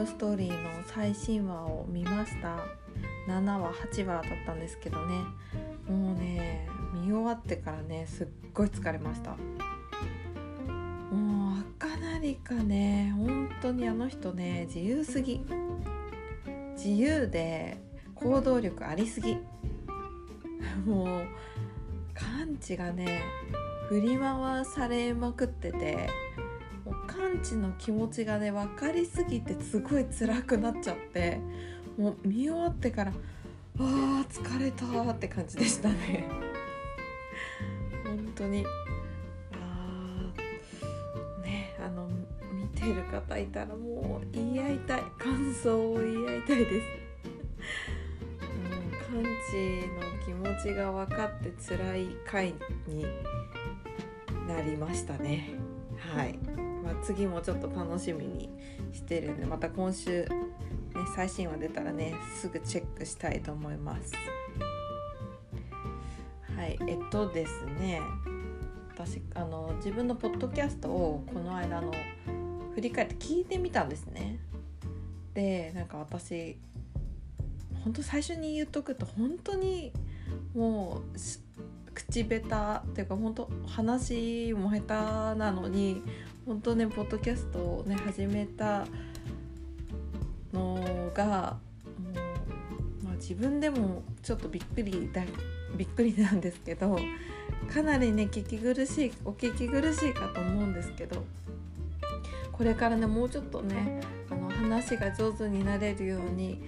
ブストーリーの最新話を見ました。7話8話だったんですけどね。もうね見終わってからねすっごい疲れました。もう赤成かね本当にあの人ね自由すぎ。自由で行動力ありすぎ。もう感知がね振り回されまくってて。もう感知の気持ちがね分かりすぎてすごい辛くなっちゃってもう見終わってからあー疲れたって感じでしたね。本当に。あーねあの見てる方いたらもう言い合いたい。感想を言い合いたいです。うん、感知の気持ちが分かって辛い回になりましたね。はい、次もちょっと楽しみにしてるんでまた今週、ね、最新話出たらねすぐチェックしたいと思います。はいえっとですね私あの自分のポッドキャストをこの間の振り返って聞いてみたんですね。でなんか私本当最初に言っとくと本当にもう口下手っていうか本当話も下手なのに本当ねポッドキャストをね始めたのがもう、まあ、自分でもちょっとびっくりだびっくりなんですけどかなりね聞き苦しいお聞き苦しいかと思うんですけどこれからねもうちょっとねあの話が上手になれるように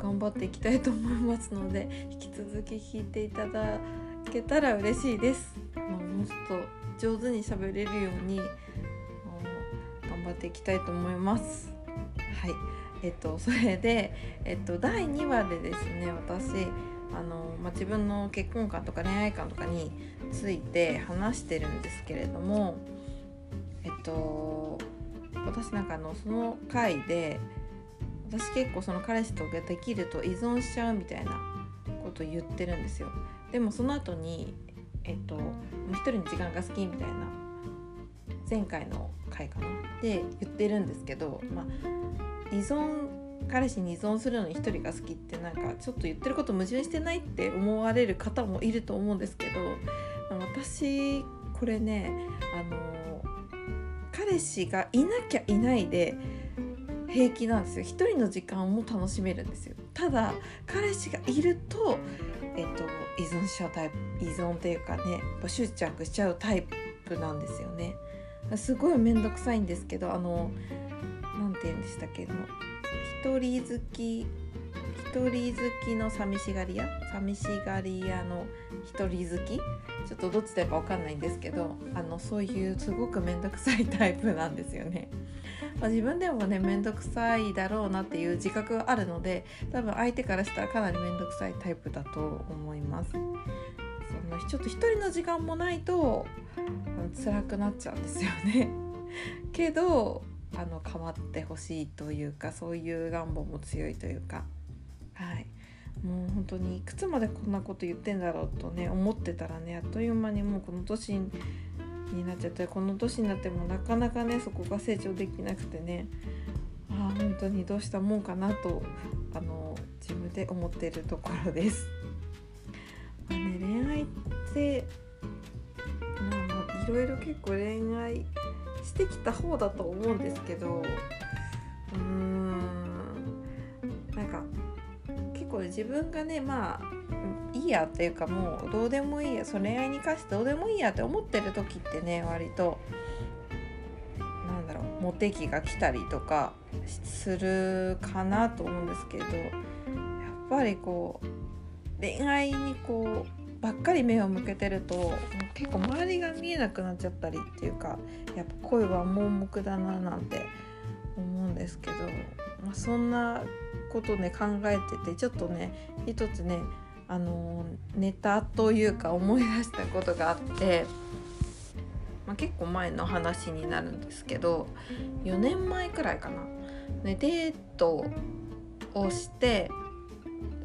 頑張っていきたいと思いますので引き続き聞いていただけたら嬉しいです。まあ、もうちょっと上手に喋れるように張っていきたいと思います。はい、えっとそれでえっと第2話でですね私あの、まあ、自分の結婚観とか恋愛観とかについて話してるんですけれどもえっと私なんかあのその回で私結構その彼氏とができると依存しちゃうみたいなこと言ってるんですよでもその後にえっと一人の時間が好きみたいな前回の回かな？で言ってるんですけど、まあ、依存彼氏に依存するのに一人が好きってなんかちょっと言ってること矛盾してないって思われる方もいると思うんですけど私これねあの彼氏がいなきゃいないで平気なんですよ。一人の時間も楽しめるんですよ。ただ彼氏がいるとえっと依存しちゃうタイプ依存っていうかね執着しちゃうタイプなんですよね。すごい面倒くさいんですけどあの何て言うんでしたっけの一人好き一人好きの寂しがり屋？寂しがり屋の一人好き？ちょっとどっちだか分かんないんですけどあのそういうすごく面倒くさいタイプなんですよね。まあ、自分でもね面倒くさいだろうなっていう自覚があるので多分相手からしたらかなり面倒くさいタイプだと思います。のちょっと一人の時間もないと辛くなっちゃうんですよね。けどあの変わってほしいというかそういう願望も強いというかはいもう本当にいくつまでこんなこと言ってんだろうとね思ってたらねあっという間にもうこの年になっちゃってこの年になってもなかなかねそこが成長できなくてねああ本当にどうしたもんかなとあの自分で思ってるところです。まあね、恋愛ってまあいろいろ結構恋愛してきた方だと思うんですけどうーんなんか結構自分がねまあいいやっていうかもうどうでもいいやその恋愛に関してどうでもいいやって思ってる時ってね割となんだろうモテ期が来たりとかするかなと思うんですけどやっぱりこう恋愛にこうばっかり目を向けてると結構周りが見えなくなっちゃったりっていうかやっぱ恋は盲目だななんて思うんですけど、まあ、そんなことね考えててちょっとね一つねあのネタというか思い出したことがあって、まあ、結構前の話になるんですけど4年前くらいかな、ね、デートをして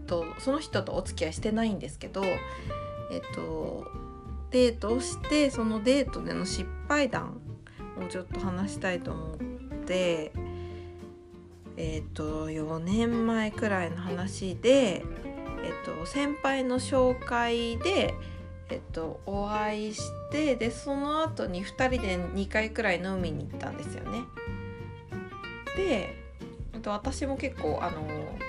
とその人とお付き合いしてないんですけどえっとデートをしてそのデートでの失敗談をちょっと話したいと思ってえっ、と4年前くらいの話で、えっ、と先輩の紹介で、えっと、お会いしてでその後に2人で2回くらい飲みに行ったんですよね。でと私も結構あの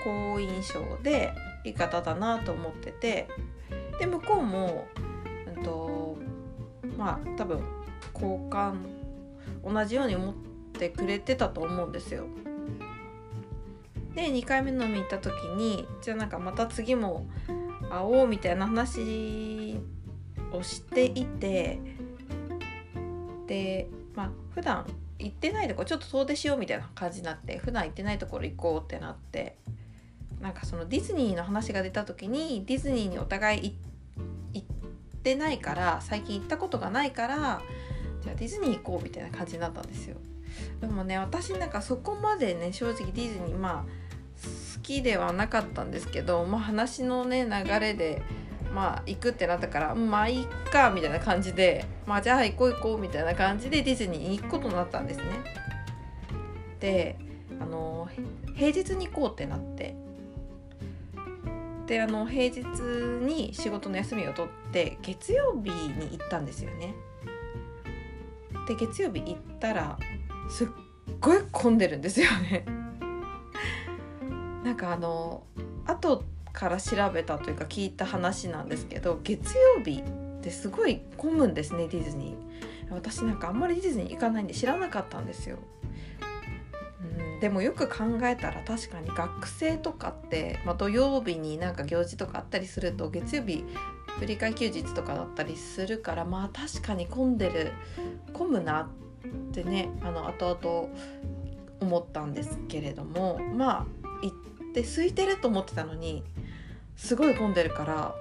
好印象でいい方だなと思っててで向こうも、うんとまあ多分交換同じように思ってくれてたと思うんですよ。で2回目飲み行った時にじゃあなんかまた次も会おうみたいな話をしていてでまあ普段行ってないとこちょっと遠出しようみたいな感じになって普段行ってないところ行こうってなってなんかそのディズニーの話が出た時にディズニーにお互い行ってないから最近行ったことがないからじゃあディズニー行こうみたいな感じになったんですよ。でもね私なんかそこまでね正直ディズニーまあ好きではなかったんですけど、まあ、話のね流れでまあ行くってなったからまあいいかみたいな感じでまあじゃあ行こう行こうみたいな感じでディズニーに行くことになったんですね。であの平日に行こうってなってであの平日に仕事の休みを取って月曜日に行ったんですよね。で月曜日行ったらすっごい混んでるんですよね。なんかあの後から調べたというか聞いた話なんですけど月曜日ってすごい混むんですねディズニー。私なんかあんまりディズニー行かないんで知らなかったんですよ。うんでもよく考えたら確かに学生とかって、まあ、土曜日になんか行事とかあったりすると月曜日振り替え休日とかだったりするからまあ確かに混んでる混むなってねあの後々思ったんですけれどもまあ行って空いてると思ってたのにすごい混んでるから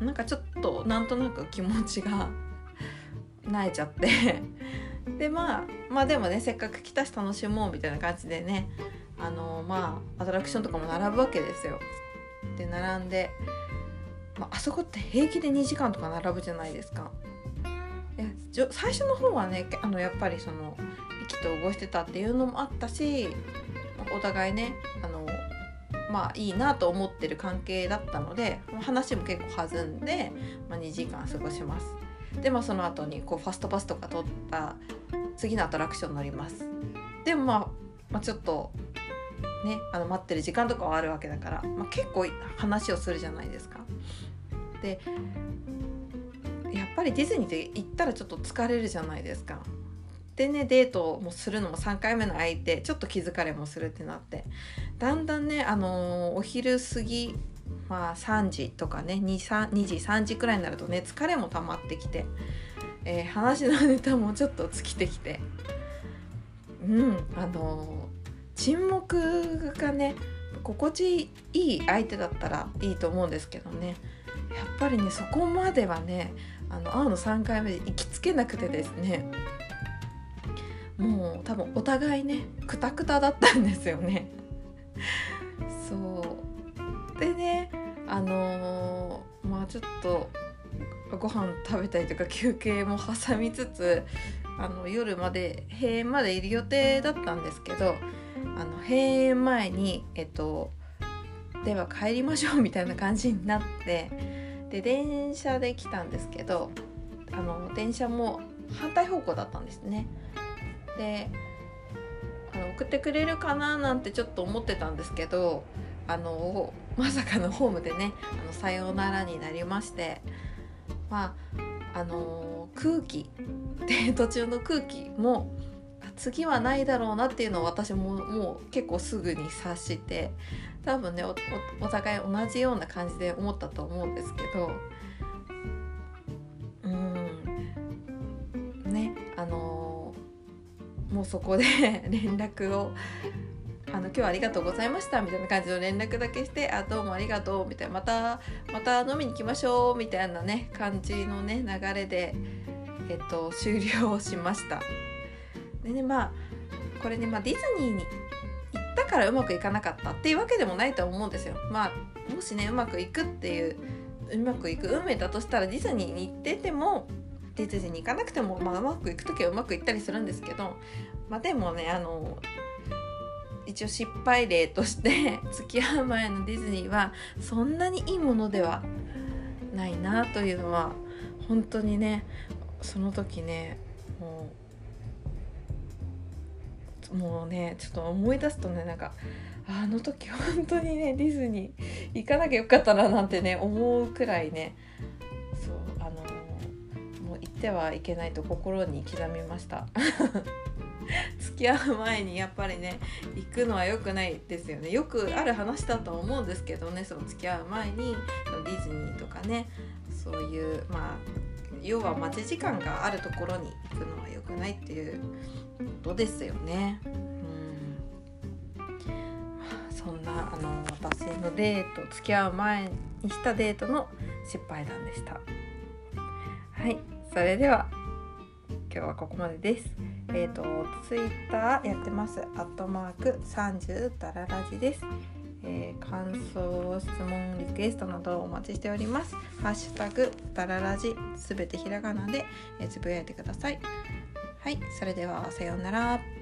なんかちょっとなんとなく気持ちが 萎えちゃって でまあまあでもねせっかく来たし楽しもうみたいな感じでねあのまあアトラクションとかも並ぶわけですよ。で並んで、まあ、そこって平気で2時間とか並ぶじゃないですか。最初の方はねあのやっぱりその意気投合してたっていうのもあったしお互いねあまあいいなと思ってる関係だったので話も結構弾んで、まあ、2時間過ごします。でまあその後にこうファストパスとか取った次のアトラクション乗ります。でもまあ、まあ、ちょっとねあの待ってる時間とかはあるわけだから、まあ、結構話をするじゃないですか。でやっぱりディズニーって行ったらちょっと疲れるじゃないですか。でねデートもするのも3回目の相手ちょっと気疲れもするってなって。だんだんね、あのー、お昼過ぎまあ3時とかね 2, 2時3時くらいになるとね疲れも溜まってきて、えー、話のネタもちょっと尽きてきて。うんあのー、沈黙がね心地いい相手だったらいいと思うんですけどね。やっぱりねそこまではねあの青の3回目で行きつけなくてですねもう多分お互いねくたくただったんですよね。そうでねあのー、まあちょっとご飯食べたりとか休憩も挟みつつあの夜まで閉園までいる予定だったんですけどあの閉園前にえっとでは帰りましょうみたいな感じになってで電車で来たんですけどあの電車も反対方向だったんですね。であの送ってくれるかななんてちょっと思ってたんですけどあのまさかのホームでねあのさようならになりましてまああの空気で 途中の空気も次はないだろうなっていうのを私ももう結構すぐに察して多分ねお互い同じような感じで思ったと思うんですけどもうそこで 連絡をあの今日はありがとうございましたみたいな感じの連絡だけしてあどうもありがとうみたいなまたまた飲みに来ましょうみたいなね感じのね流れでえっと終了しました。でねまあこれね、まあ、ディズニーに行ったからうまくいかなかったっていうわけでもないと思うんですよ。まあもしねうまくいくっていううまくいく運命だとしたらディズニーに行っててもディズニーに行かなくても、まあ、うまくいく時はうまくいったりするんですけど、まあ、でもねあの一応失敗例として付き合う前のディズニーはそんなにいいものではないなというのは本当にねその時ねもうもうねちょっと思い出すとねなんかあの時本当にねディズニー行かなきゃよかったななんてね思うくらいねってはいけないと心に刻みました。付き合う前にやっぱりね行くのは良くないですよね。よくある話だと思うんですけどねその付き合う前にディズニーとかねそういうまあ要は待ち時間があるところに行くのは良くないっていうことですよね。うん。そんなあの私のデート付き合う前にしたデートの失敗談でした。はい。それでは今日はここまでです。えっ、ー、とツイッターやってます。アットマーク30ダララジです。えー、感想質問リクエストなどお待ちしております。ハッシュタグダララジすべてひらがなで、えー、つぶやいてください。はいそれではさようなら。